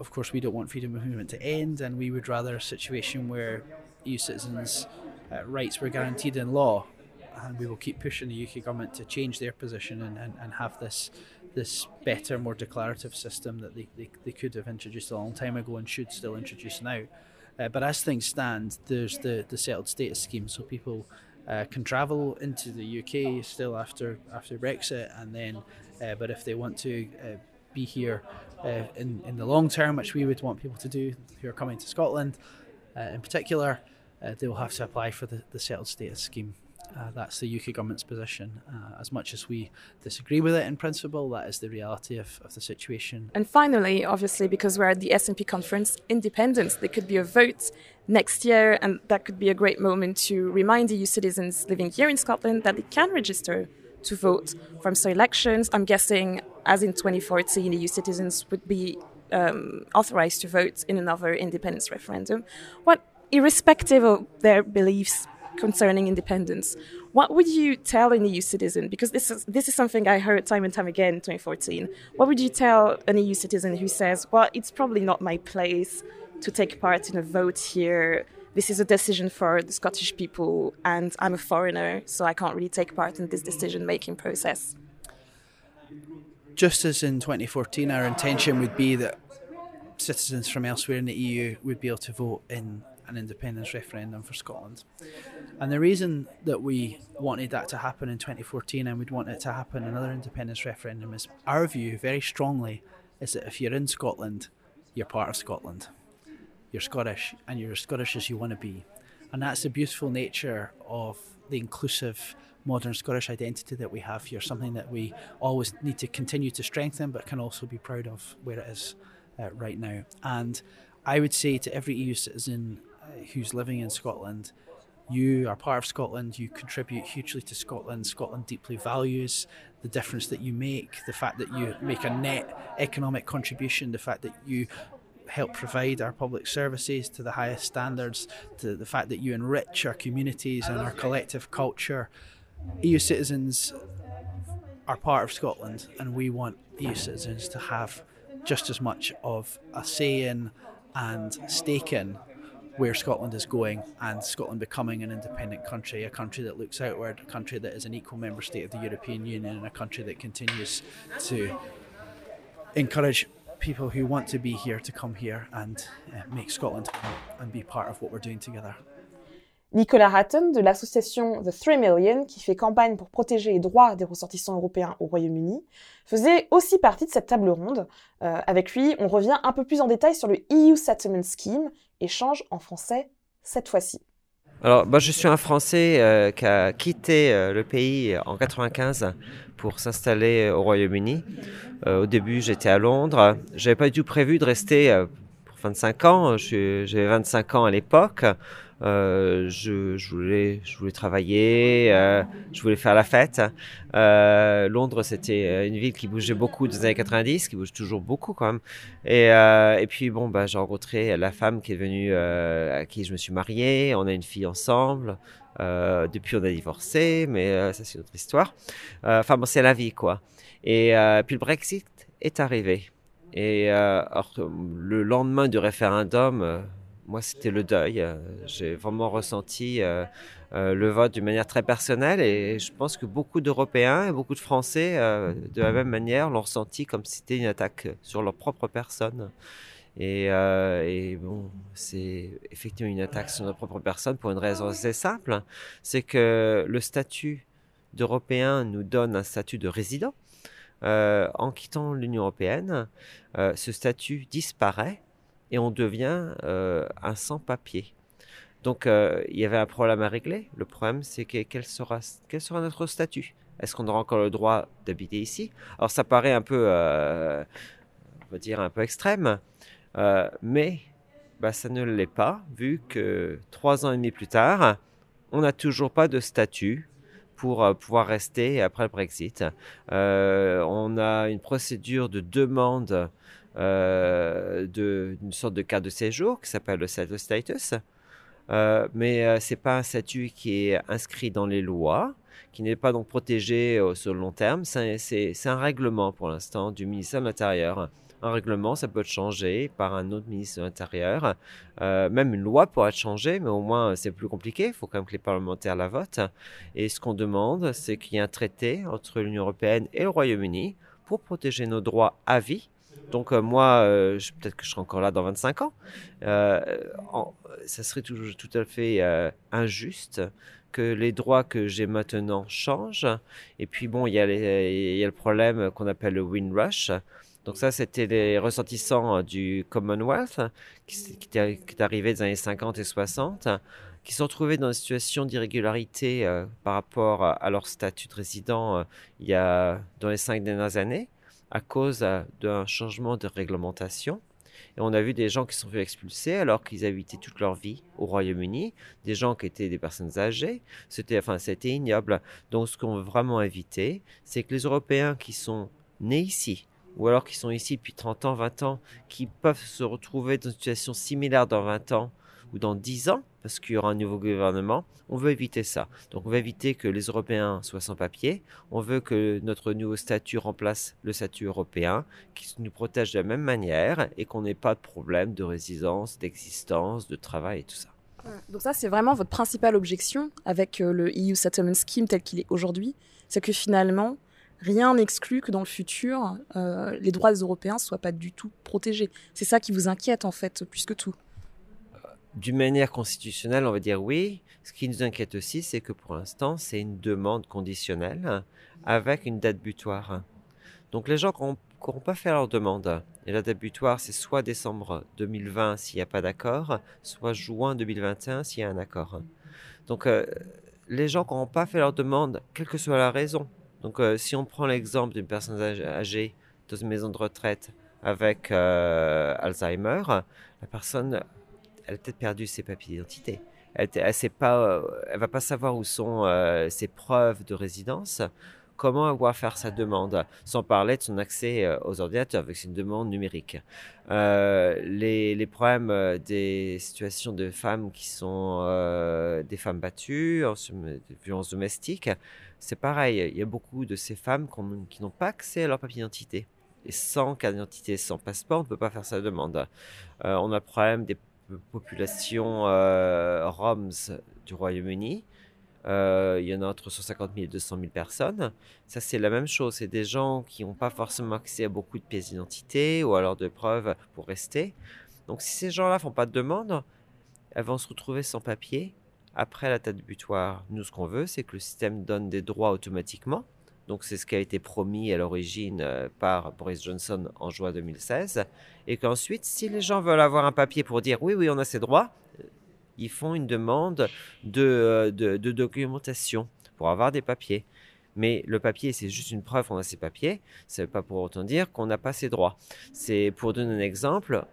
of course, we don't want freedom of movement to end, and we would rather a situation where EU citizens' uh, rights were guaranteed in law. And we will keep pushing the UK government to change their position and, and, and have this this better, more declarative system that they, they, they could have introduced a long time ago and should still introduce now. Uh, but as things stand, there's the, the settled status scheme, so people uh, can travel into the UK still after after Brexit, and then, uh, but if they want to uh, be here uh, in, in the long term, which we would want people to do who are coming to Scotland uh, in particular, uh, they will have to apply for the, the settled status scheme. Uh, that's the UK government's position. Uh, as much as we disagree with it in principle, that is the reality of, of the situation. And finally, obviously, because we're at the SNP conference, independence, there could be a vote next year, and that could be a great moment to remind EU citizens living here in Scotland that they can register to vote from so elections. I'm guessing, as in 2014, EU citizens would be um, authorized to vote in another independence referendum. What, irrespective of their beliefs concerning independence, what would you tell an EU citizen? Because this is this is something I heard time and time again in 2014. What would you tell an EU citizen who says, "Well, it's probably not my place to take part in a vote here"? this is a decision for the Scottish people, and I'm a foreigner, so I can't really take part in this decision making process. Just as in 2014, our intention would be that citizens from elsewhere in the EU would be able to vote in an independence referendum for Scotland. And the reason that we wanted that to happen in 2014 and we'd want it to happen another independence referendum is our view very strongly is that if you're in Scotland, you're part of Scotland you're Scottish and you're as Scottish as you want to be. And that's the beautiful nature of the inclusive modern Scottish identity that we have here, something that we always need to continue to strengthen but can also be proud of where it is uh, right now. And I would say to every EU citizen uh, who's living in Scotland, you are part of Scotland, you contribute hugely to Scotland. Scotland deeply values the difference that you make, the fact that you make a net economic contribution, the fact that you help provide our public services to the highest standards, to the fact that you enrich our communities and our collective culture. EU citizens are part of Scotland, and we want EU citizens to have just as much of a say in and stake in where Scotland is going and Scotland becoming an independent country, a country that looks outward, a country that is an equal member state of the European Union, and a country that continues to encourage people who want to be here to come here and uh, make Scotland and be part of what we're doing together. Nicolas Hatton de l'association The 3 Million, qui fait campagne pour protéger les droits des ressortissants européens au Royaume-Uni, faisait aussi partie de cette table ronde. Euh, avec lui, on revient un peu plus en détail sur le EU Settlement Scheme, échange en français cette fois-ci. Alors, bah, je suis un Français euh, qui a quitté euh, le pays en 95 pour s'installer au Royaume-Uni. Au début, j'étais à Londres. J'avais pas du tout prévu de rester pour 25 ans. J'avais 25 ans à l'époque. Euh, je, je, voulais, je voulais travailler, euh, je voulais faire la fête. Euh, Londres, c'était une ville qui bougeait beaucoup des années 90, qui bouge toujours beaucoup quand même. Et, et puis bon, bah, j'ai rencontré la femme qui est venue, à qui je me suis marié. On a une fille ensemble. depuis, on a divorcé, mais ça c'est une autre histoire. Enfin bon, c'est la vie quoi. Et puis le Brexit est arrivé. Et alors, le lendemain du référendum, moi, c'était le deuil. Euh, j'ai vraiment ressenti euh, euh, le vote d'une manière très personnelle et je pense que beaucoup d'Européens et beaucoup de Français, de la même manière, l'ont ressenti comme si c'était une attaque sur leur propre personne. Et, et bon, c'est effectivement une attaque sur notre propre personne pour une raison assez simple, c'est que le statut d'Européen nous donne un statut de résident. en quittant l'Union européenne, ce statut disparaît et on devient euh, un sans-papier. Donc euh, il y avait un problème à régler. Le problème, c'est que quel sera, notre statut? Est-ce qu'on aura encore le droit d'habiter ici? Alors ça paraît un peu, euh, on va dire un peu extrême, mais bah, ça ne l'est pas, vu que trois ans et demi plus tard, on n'a toujours pas de statut pour pouvoir rester après le Brexit. on a une procédure de demande d'une sorte de carte de séjour qui s'appelle le settled status. Euh, mais euh, c'est pas un statut qui est inscrit dans les lois, qui n'est pas donc protégé sur le long terme. C'est un règlement pour l'instant du ministère de l'Intérieur. Un règlement, ça peut être changé par un autre ministre de l'Intérieur. même une loi pourrait être changée, mais au moins c'est plus compliqué. Il faut quand même que les parlementaires la votent. Et ce qu'on demande, c'est qu'il y ait un traité entre l'Union européenne et le Royaume-Uni pour protéger nos droits à vie Donc euh, moi, euh, peut-être que je serai encore là dans 25 ans. Euh, ça serait tout, tout à fait euh, injuste que les droits que j'ai maintenant changent. Et puis bon, il y a, le problème qu'on appelle le Windrush. Donc ça, c'était les ressortissants du Commonwealth qui, qui qui est arrivé des années 50 et 60 qui se sont retrouvés dans une situation d'irrégularité par rapport à, leur statut de résident il y a dans les cinq dernières années à cause euh, d'un changement de réglementation. Et on a vu des gens qui sont fait expulser alors qu'ils habitaient toute leur vie au Royaume-Uni, des gens qui étaient des personnes âgées. C'était, enfin, c'était ignoble. Donc, ce qu'on veut vraiment éviter, c'est que les Européens qui sont nés ici, ou alors qui sont ici depuis 30 ans, 20 ans, qui peuvent se retrouver dans une situation similaire dans 20 ans ou dans 10 ans, parce qu'il y aura un nouveau gouvernement, on veut éviter ça. Donc on veut éviter que les Européens soient sans papier, on veut que notre nouveau statut remplace le statut européen, qui nous protège de la même manière et qu'on n'ait pas de problème de résidence, d'existence, de travail et tout ça. Donc ça, c'est vraiment votre principale objection avec euh, le EU Settlement Scheme tel qu'il est aujourd'hui, c'est que finalement, rien n'exclut que dans le futur, euh, les droits des Européens soient pas du tout protégés. C'est ça qui vous inquiète en fait, plus que tout. D'une manière constitutionnelle, on va dire oui. Ce qui nous inquiète aussi, c'est que pour l'instant, c'est une demande conditionnelle avec une date butoir. Donc les gens qui n'auront pas fait leur demande, et la date butoir, c'est soit décembre 2020 s'il n'y a pas d'accord, soit juin 2021 s'il y a un accord. Donc euh, les gens qui n'auront pas fait leur demande, quelle que soit la raison. Donc euh, si on prend l'exemple d'une personne âgée- dans une maison de retraite avec euh, Alzheimer, la personne elle a peut-être perdu ses papiers d'identité. Elle, sait euh, elle va pas savoir où sont euh, ses preuves de résidence. Comment elle va faire sa demande, sans parler de son accès euh, aux ordinateurs avec une demande numérique. Les, problèmes des situations de femmes qui sont des femmes battues, en sum- de violences domestiques, c'est pareil. Il y a beaucoup de ces femmes qui n'ont pas accès à leur papier d'identité. Et sans carte d'identité, sans passeport, on ne peut pas faire sa demande. On a le problème des populations euh, roms du Royaume-Uni. Euh, il y en a entre 150 000 et 200 000 personnes. Ça, c'est la même chose. C'est des gens qui n'ont pas forcément accès à beaucoup de pièces d'identité ou alors de preuves pour rester. Donc, si ces gens-là font pas de demande, elles vont se retrouver sans papier après la date butoir. Nous, ce qu'on veut, c'est que le système donne des droits automatiquement. Donc, c'est ce qui a été promis à l'origine euh, par Boris Johnson en juin 2016. Et qu'ensuite, si les gens veulent avoir un papier pour dire oui, oui, on a ces droits, euh, ils font une demande de, euh, de, de documentation pour avoir des papiers. Mais le papier, c'est juste une preuve qu'on a ces papiers. Ça ne veut pas pour autant dire qu'on n'a pas ces droits. C'est pour donner un exemple.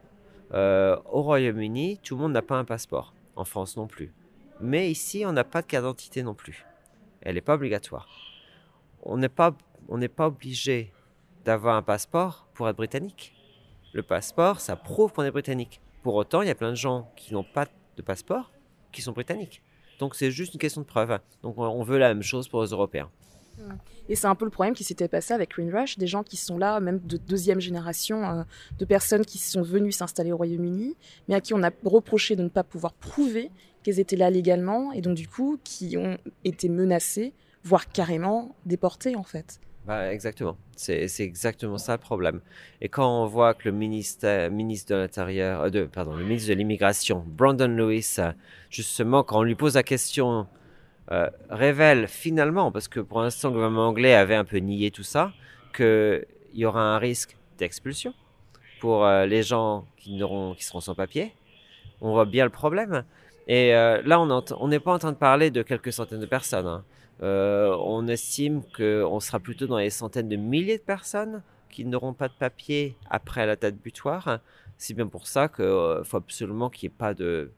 au Royaume-Uni, tout le monde n'a pas un passeport. En France non plus. Mais ici, on n'a pas de carte d'identité non plus. Elle n'est pas obligatoire. On n'est pas, pas obligé d'avoir un passeport pour être britannique. Le passeport, ça prouve qu'on est britannique. Pour autant, il y a plein de gens qui n'ont pas de passeport qui sont britanniques. Donc c'est juste une question de preuve. Donc on- veut la même chose pour les Européens. Et c'est un peu le problème qui s'était passé avec Windrush, des gens qui sont là, même de deuxième génération, euh, de personnes qui sont venues s'installer au Royaume-Uni, mais à qui on a reproché de ne pas pouvoir prouver qu'elles étaient là légalement, et donc du coup, qui ont été menacées, voire carrément déportées en fait. Bah, exactement. C'est exactement ça le problème. Et quand on voit que le ministre de l'Intérieur, euh, pardon, le ministre de l'Immigration, Brandon Lewis, euh, justement, quand on lui pose la question, euh, révèle finalement, parce que pour l'instant, le gouvernement anglais avait un peu nié tout ça, qu'il y aura un risque d'expulsion pour les gens qui, qui seront sans papier. On voit bien le problème. Et là, on n'est pas en train de parler de quelques centaines de personnes. hein. Euh, on estime qu'on sera plutôt dans les centaines de milliers de personnes qui n'auront pas de papier après la date butoir. C'est bien pour ça qu'il faut absolument qu'il n'y ait pas de.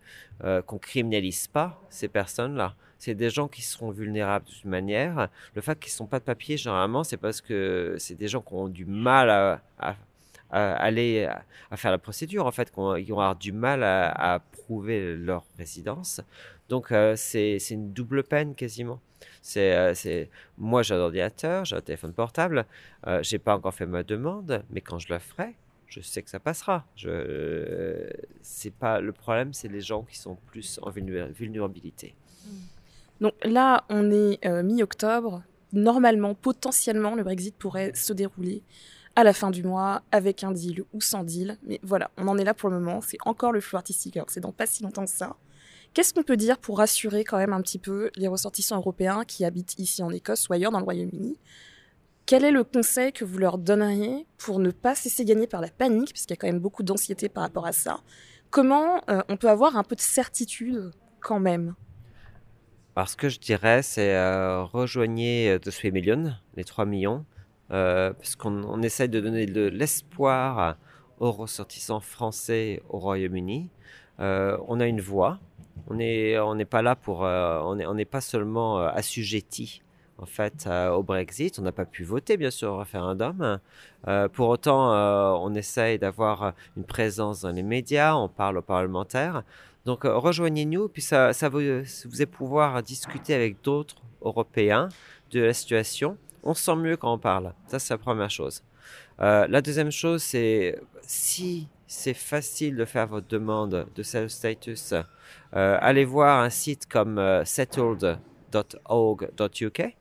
euh, qu'on criminalise pas ces personnes-là. C'est des gens qui seront vulnérables de toute manière. Le fait qu'ils n'ont pas de papier, généralement, c'est parce que c'est des gens qui ont du mal à- à aller à, faire la procédure, en fait, qui ont, qui vont du mal à, prouver leur résidence. Donc, euh, c'est une double peine quasiment. C'est, euh, moi, j'ai un ordinateur, j'ai un téléphone portable. Euh, j'ai pas encore fait ma demande, mais quand je la ferai, je sais que ça passera. Je, c'est pas le problème, c'est les gens qui sont plus en vulnéra- vulnérabilité. Donc là, on est euh, mi-octobre. Normalement, potentiellement, le Brexit pourrait se dérouler à la fin du mois, avec un deal ou sans deal. Mais voilà, on en est là pour le moment. C'est encore le flou artistique, alors c'est dans pas si longtemps que ça. Qu'est-ce qu'on peut dire pour rassurer quand même un petit peu les ressortissants européens qui habitent ici en Écosse ou ailleurs dans le Royaume-Uni? Quel est le conseil que vous leur donneriez pour ne pas se laisser gagner par la panique, puisqu'il y a quand même beaucoup d'anxiété par rapport à ça? Comment euh, on peut avoir un peu de certitude quand même? Alors, que je dirais, c'est euh, rejoignez The 3 Million, les 3 millions, euh, puisqu'on on essaie de donner de l'espoir aux ressortissants français au Royaume-Uni. Euh, on a une voix. On n'est pas là pour. euh, on n'est pas seulement euh, assujetti en fait au Brexit. On n'a pas pu voter bien sûr au référendum. Pour autant, on essaye d'avoir une présence dans les médias. On parle aux parlementaires. Donc rejoignez-nous, puis ça, vous, vous pouvoir discuter avec d'autres Européens de la situation. On se sent mieux quand on parle. Ça, c'est la première chose. Euh, la deuxième chose, c'est si c'est facile de faire votre demande de self-status, euh, allez voir un site comme euh, settled.org.uk.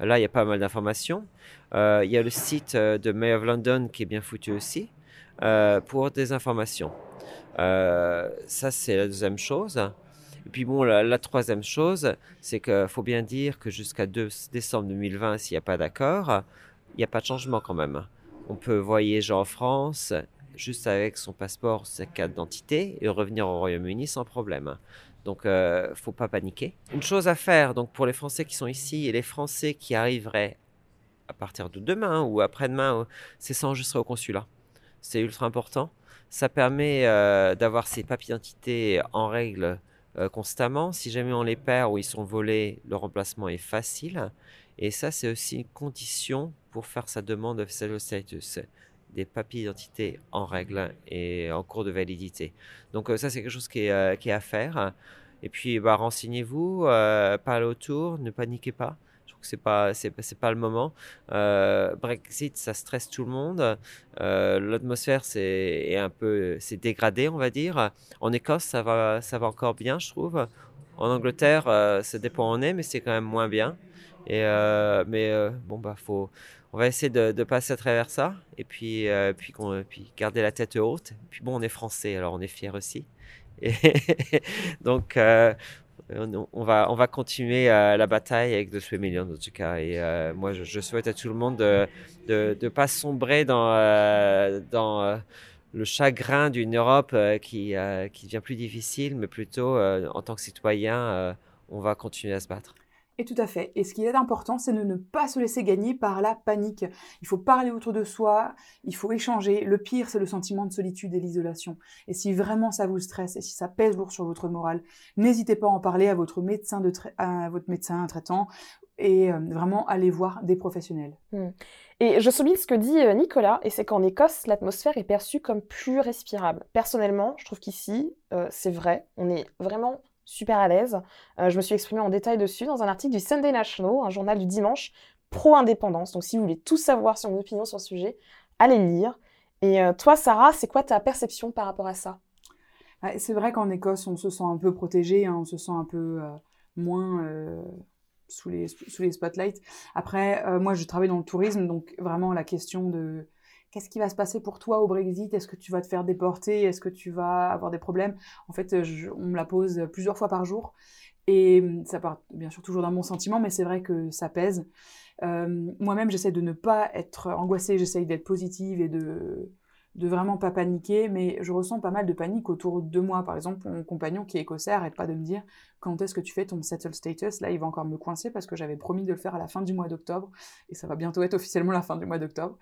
Là, il y a pas mal d'informations. Il y a le site de Mayor of London qui est bien foutu aussi pour des informations. Ça, c'est la deuxième chose. Et puis bon, la, troisième chose, c'est qu'il faut bien dire que jusqu'à 2 décembre 2020, s'il n'y a pas d'accord, il n'y a pas de changement quand même. On peut voyager en France juste avec son passeport, sa carte d'identité et revenir au Royaume-Uni sans problème. Donc, euh, faut pas paniquer. Une chose à faire, donc pour les Français qui sont ici et les Français qui arriveraient à partir de demain ou après-demain, c'est s'enregistrer au consulat. C'est ultra important. Ça permet euh, d'avoir ses papiers d'identité en règle euh, constamment. Si jamais on les perd ou ils sont volés, le remplacement est facile. Et ça, c'est aussi une condition pour faire sa demande de settled status. Des papiers d'identité en règle et en cours de validité. Donc euh, ça, c'est quelque chose qui est, euh, qui est à faire. Et puis, bah, renseignez-vous, euh, parlez autour, ne paniquez pas. Que c'est pas, c'est, pas le moment. Euh, Brexit, ça stresse tout le monde. Euh, l'atmosphère, c'est est un peu, c'est dégradé, on va dire. En Écosse, ça va, ça va encore bien, je trouve. En Angleterre, euh, ça dépend où on est, mais c'est quand même moins bien. Et euh, mais bon bah faut, on va essayer de, passer à travers ça et puis puis qu'on puis garder la tête haute. Et puis bon, on est français, alors on est fiers aussi. Et donc euh, on, on va on va continuer euh, la bataille avec The 3 Million en tout cas. Et euh, moi, je, souhaite à tout le monde de de, de pas sombrer dans euh, dans euh, le chagrin d'une Europe euh, qui euh, qui devient plus difficile, mais plutôt euh, en tant que citoyen, euh, on va continuer à se battre. Et tout à fait. Et ce qui est important, c'est de ne pas se laisser gagner par la panique. Il faut parler autour de soi, il faut échanger. Le pire, c'est le sentiment de solitude et l'isolation. Et si vraiment ça vous stresse et si ça pèse lourd sur votre morale, n'hésitez pas à en parler à votre médecin, de votre médecin traitant et euh, vraiment aller voir des professionnels. Et je souligne ce que dit euh, Nicolas, et c'est qu'en Écosse, l'atmosphère est perçue comme plus respirable. Personnellement, je trouve qu'ici, euh, c'est vrai, on est vraiment super à l'aise. Euh, je me suis exprimée en détail dessus dans un article du Sunday National, un journal du dimanche pro-indépendance. Donc si vous voulez tout savoir sur mon opinion sur le sujet, allez le lire. Et euh, toi, Sarah, c'est quoi ta perception par rapport à ça? Ouais, c'est vrai qu'en Écosse, on se sent un peu protégé, hein, on se sent un peu euh, moins sous, les, spotlights. Après, moi, je travaille dans le tourisme, donc vraiment la question de qu'est-ce qui va se passer pour toi au Brexit? Est-ce que tu vas te faire déporter? Est-ce que tu vas avoir des problèmes? En fait, on me la pose plusieurs fois par jour. Et hum, ça part bien sûr toujours d'un bon sentiment, mais c'est vrai que ça pèse. Moi-même, j'essaie de ne pas être angoissée, j'essaie d'être positive et de, de vraiment pas paniquer, mais je ressens pas mal de panique autour de moi. Par exemple, mon compagnon qui est écossais arrête pas de me dire quand est-ce que tu fais ton settle status? Là, il va encore me coincer parce que j'avais promis de le faire à la fin du mois d'octobre et ça va bientôt être officiellement la fin du mois d'octobre.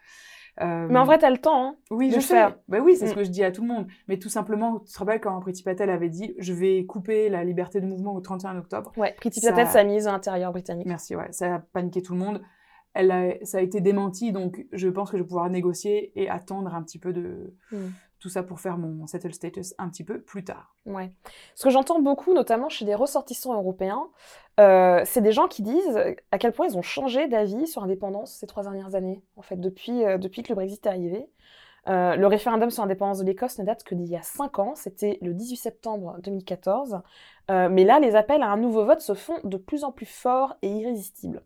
Euh, Mais en vrai, t'as le temps, hein oui, de je le sais. faire. Bah oui, c'est Mm. ce que je dis à tout le monde. Mais tout simplement, tu te rappelles quand Priti Patel avait dit je vais couper la liberté de mouvement au 31 octobre. Ouais, Priti Ça- Patel s'est mise à l'intérieur britannique. Merci, ouais, ça a paniqué tout le monde. Elle a- ça a été démenti, donc je pense que je vais pouvoir négocier et attendre un petit peu de Mm. Tout ça pour faire mon settle status un petit peu plus tard. Ouais. Ce que j'entends beaucoup, notamment chez des ressortissants européens, euh, c'est des gens qui disent à quel point ils ont changé d'avis sur l'indépendance ces trois dernières années, en fait, depuis, euh, depuis que le Brexit est arrivé. Euh, le référendum sur l'indépendance de l'Écosse ne date que d'il y a cinq ans, c'était le 18 septembre 2014. Euh, mais là, les appels à un nouveau vote se font de plus en plus forts et irrésistibles.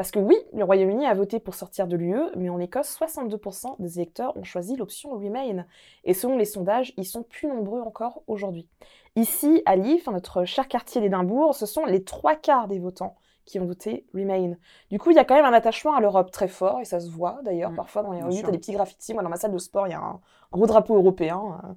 Parce que oui, le Royaume-Uni a voté pour sortir de l'UE, mais en Écosse, 62% des électeurs ont choisi l'option Remain. Et selon les sondages, ils sont plus nombreux encore aujourd'hui. Ici, à Leith, notre cher quartier d'Édimbourg, ce sont les trois quarts des votants qui ont voté Remain. Du coup, il y a quand même un attachement à l'Europe très fort, et ça se voit d'ailleurs Mm, parfois dans les rues, t'as des petits graffitis. Moi, dans ma salle de sport, il y a un gros drapeau européen. euh,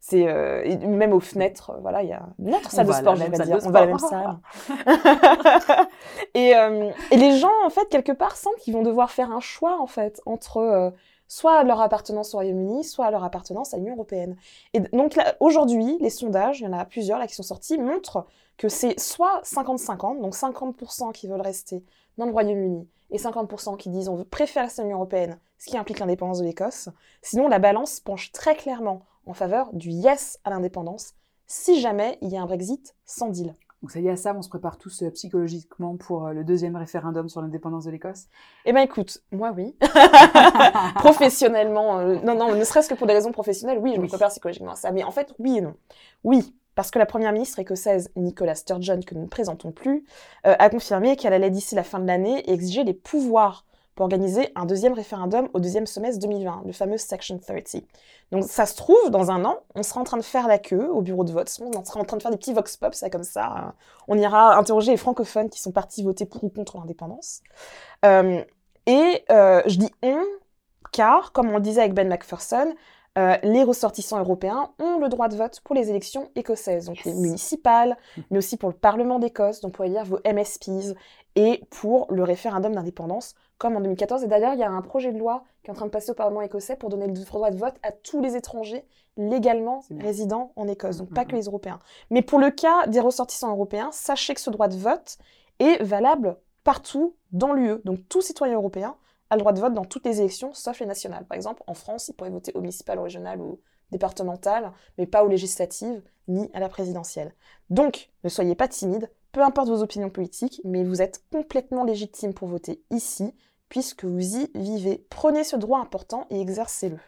C'est euh, même aux fenêtres, euh, voilà, il y a notre salle de à sport, salle dire. On va à la même salle. et, euh, et les gens, en fait, quelque part, sentent qu'ils vont devoir faire un choix, en fait, entre euh, soit leur appartenance au Royaume-Uni, soit leur appartenance à l'Union européenne. Et donc aujourd'hui, les sondages, il y en a plusieurs là qui sont sortis, montrent que c'est soit 50-50, donc 50% qui veulent rester dans le Royaume-Uni et 50% qui disent on veut préférer rester dans l'Union européenne, ce qui implique l'indépendance de l'Écosse. Sinon, la balance penche très clairement en faveur du yes à l'indépendance si jamais il y a un Brexit sans deal. Donc ça y est, à ça, on se prépare tous euh, psychologiquement pour euh, le deuxième référendum sur l'indépendance de l'Écosse? Eh ben écoute, moi oui. Professionnellement, euh, non, non, ne serait-ce que pour des raisons professionnelles, oui, je me prépare psychologiquement à ça. Mais en fait, oui et non. Oui, parce que la première ministre écossaise, Nicola Sturgeon, que nous ne présentons plus, a confirmé qu'elle allait d'ici la fin de l'année exiger les pouvoirs pour organiser un deuxième référendum au deuxième semestre 2020, le fameux Section 30. Donc ça se trouve, dans un an, on sera en train de faire la queue au bureau de vote, on sera en train de faire des petits vox pop, ça comme ça. euh, On ira interroger les francophones qui sont partis voter pour ou contre l'indépendance. Euh, et euh, je dis on, car, comme on le disait avec Ben McPherson, euh, les ressortissants européens ont le droit de vote pour les élections écossaises, donc les municipales, mais aussi pour le Parlement d'Écosse, donc pour élire vos MSPs, et pour le référendum d'indépendance, comme en 2014. Et d'ailleurs, il y a un projet de loi qui est en train de passer au Parlement écossais pour donner le droit de vote à tous les étrangers légalement résidents en Écosse, donc pas que les Européens. Mais pour le cas des ressortissants européens, sachez que ce droit de vote est valable partout dans l'UE. Donc tout citoyen européen a le droit de vote dans toutes les élections, sauf les nationales. Par exemple, en France, il pourrait voter au municipal, au régional ou départemental, mais pas aux législatives ni à la présidentielle. Donc, ne soyez pas timide, peu importe vos opinions politiques, mais vous êtes complètement légitime pour voter ici, puisque vous y vivez. Prenez ce droit important et exercez-le.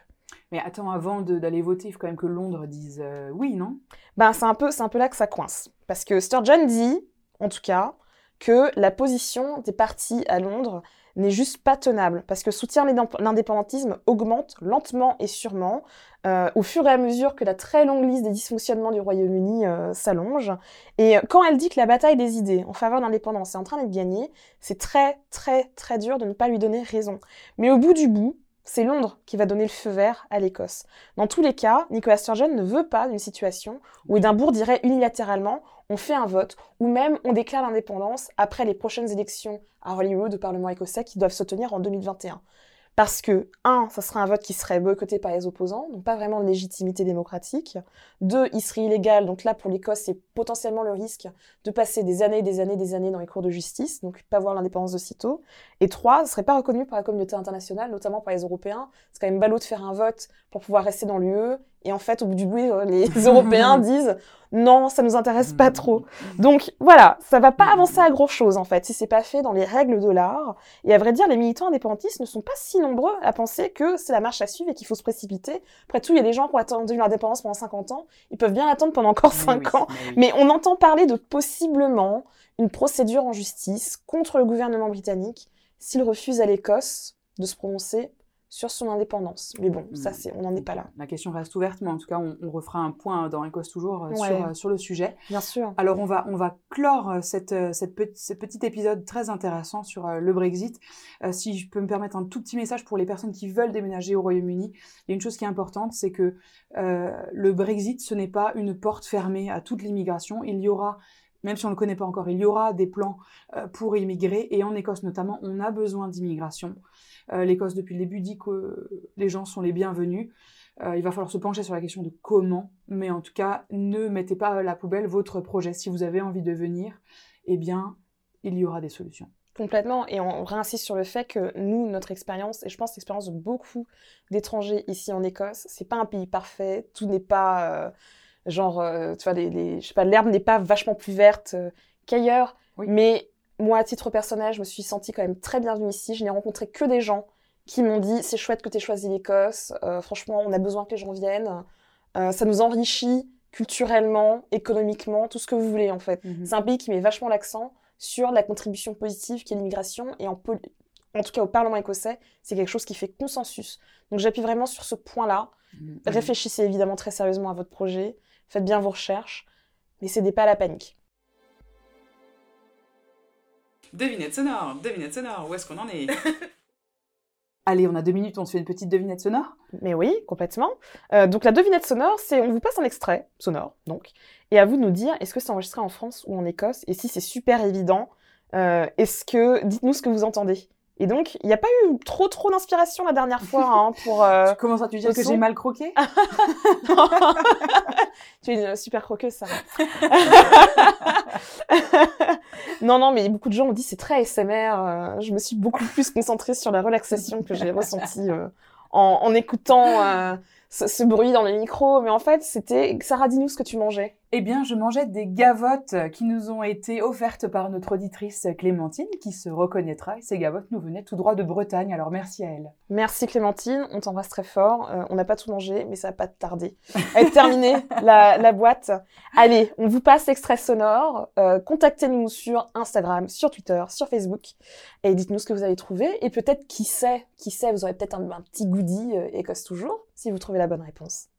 Mais attends, avant d'aller voter, il faut quand même que Londres dise euh, oui, non? Ben, c'est un, peu, c'est un peu là que ça coince. Parce que Sturgeon dit, en tout cas, que la position des partis à Londres n'est juste pas tenable. Parce que soutien l'indép- l'indépendantisme augmente lentement et sûrement euh, au fur et à mesure que la très longue liste des dysfonctionnements du Royaume-Uni euh, s'allonge. Et quand elle dit que la bataille des idées en faveur de l'indépendance est en train d'être gagnée, c'est très, très, très dur de ne pas lui donner raison. Mais au bout du bout, c'est Londres qui va donner le feu vert à l'Écosse. Dans tous les cas, Nicola Sturgeon ne veut pas d'une situation où Édimbourg dirait unilatéralement on fait un vote, ou même on déclare l'indépendance après les prochaines élections à Holyrood au Parlement écossais qui doivent se tenir en 2021. Parce que, un, ça serait un vote qui serait boycotté par les opposants, donc pas vraiment de légitimité démocratique. Deux, il serait illégal, donc là pour l'Écosse, c'est potentiellement le risque de passer des années, des années, des années dans les cours de justice, donc pas voir l'indépendance de sitôt. Et trois, ce serait pas reconnu par la communauté internationale, notamment par les Européens. C'est quand même ballot de faire un vote pour pouvoir rester dans l'UE. Et en fait, au bout du bout, euh, les Européens disent non, ça nous intéresse pas trop. Donc voilà, ça va pas avancer à grand chose en fait si c'est pas fait dans les règles de l'art. Et à vrai dire, les militants indépendantistes ne sont pas si nombreux à penser que c'est la marche à suivre et qu'il faut se précipiter. Après tout, il y a des gens qui ont attendu l'indépendance pendant 50 ans, ils peuvent bien attendre pendant encore Mais 5 oui, ans. oui. Mais on entend parler de possiblement une procédure en justice contre le gouvernement britannique s'il refuse à l'Écosse de se prononcer sur son indépendance. Mais bon, ça Mm. c'est, on n'en est pas là. La question reste ouverte, mais en tout cas, on, on refera un point dans Écosse toujours euh, Ouais. sur, euh, sur le sujet. Bien sûr. Alors on va, on va clore euh, cette, cette pe- ce petit épisode très intéressant sur le Brexit. Euh, si je peux me permettre un tout petit message pour les personnes qui veulent déménager au Royaume-Uni, il y a une chose qui est importante, c'est que euh, le Brexit, ce n'est pas une porte fermée à toute l'immigration. Il y aura, même si on ne le connaît pas encore, il y aura des plans euh, pour immigrer, et en Écosse notamment, on a besoin d'immigration. Euh, L'Écosse, depuis le début, dit que les gens sont les bienvenus. Euh, il va falloir se pencher sur la question de comment, mais en tout cas, ne mettez pas à la poubelle votre projet. Si vous avez envie de venir, eh bien, il y aura des solutions. Complètement, et on réinsiste sur le fait que nous, notre expérience, et je pense l'expérience de beaucoup d'étrangers ici en Écosse, c'est pas un pays parfait, tout n'est pas genre, euh, tu vois, les, les- je sais pas, l'herbe n'est pas vachement plus verte euh, qu'ailleurs, Oui. mais moi, à titre personnel, je me suis sentie quand même très bienvenue ici, je n'ai rencontré que des gens qui m'ont dit c'est chouette que tu aies choisi l'Écosse, euh, franchement, on a besoin que les gens viennent, Euh, ça nous enrichit culturellement, économiquement, tout ce que vous voulez en fait. Mhm. C'est un pays qui met vachement l'accent sur la contribution positive qu'est l'immigration et en, en tout cas au Parlement écossais, c'est quelque chose qui fait consensus. Donc j'appuie vraiment sur ce point-là. Mhm. Réfléchissez évidemment très sérieusement à votre projet, faites bien vos recherches, mais cédez pas à la panique. Devinette sonore, devinette sonore, où est-ce qu'on en est? Allez, on a deux minutes, on se fait une petite devinette sonore? Mais oui, complètement. Euh, donc la devinette sonore, c'est on vous passe un extrait sonore, donc, et à vous de nous dire est-ce que c'est enregistré en France ou en Écosse, et si c'est super évident, euh, est-ce que dites-nous ce que vous entendez. Et donc il n'y a pas eu trop trop d'inspiration la dernière fois hein, pour. euh, Comment ça, tu veux dire que j'ai mal croqué tu es une super croqueuse, ça. non, non, mais beaucoup de gens ont dit c'est très ASMR. euh, je me suis beaucoup plus concentrée sur la relaxation que j'ai ressentie euh, en, en écoutant euh, ce, ce bruit dans les micros. Mais en fait, c'était. Sarah, dis-nous ce que tu mangeais. Eh bien, je mangeais des gavottes qui nous ont été offertes par notre auditrice Clémentine, qui se reconnaîtra. Ces gavottes nous venaient tout droit de Bretagne, alors merci à elle. Merci Clémentine, on t'embrasse très fort. Euh, on n'a pas tout mangé, mais ça va pas tarder à être terminé, la, boîte. Allez, on vous passe l'extrait sonore. Euh, Contactez-nous sur Instagram, sur Twitter, sur Facebook. Et dites-nous ce que vous avez trouvé. Et peut-être, qui sait, qui sait, vous aurez peut-être un, un petit goodie, euh, Écosse toujours, si vous trouvez la bonne réponse.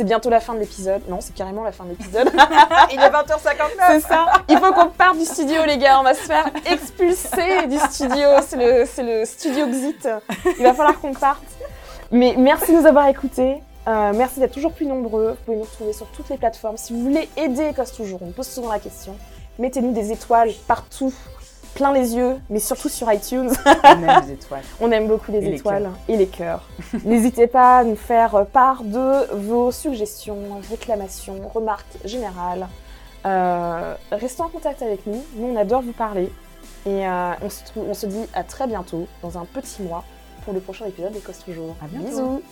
C'est bientôt la fin de l'épisode. Non, c'est carrément la fin de l'épisode. Il est 20h59 C'est ça. Il faut qu'on parte du studio, les gars. On va se faire expulser du studio. C'est le, c'est le studio Exit. Il va falloir qu'on parte. Mais merci de nous avoir écoutés. Euh, merci d'être toujours plus nombreux. Vous pouvez nous retrouver sur toutes les plateformes. Si vous voulez aider Écosse Toujours, on pose souvent la question. Mettez-nous des étoiles partout, plein les yeux, mais surtout sur iTunes. On aime les étoiles. On aime beaucoup les Et les étoiles et les cœurs. N'hésitez pas à nous faire part de vos suggestions, réclamations, remarques générales. Euh, restez en contact avec nous. Nous, on adore vous parler. Et euh, on, se trou- on se dit à très bientôt, dans un petit mois, pour le prochain épisode d'Écosse Toujours. À bientôt. Bisous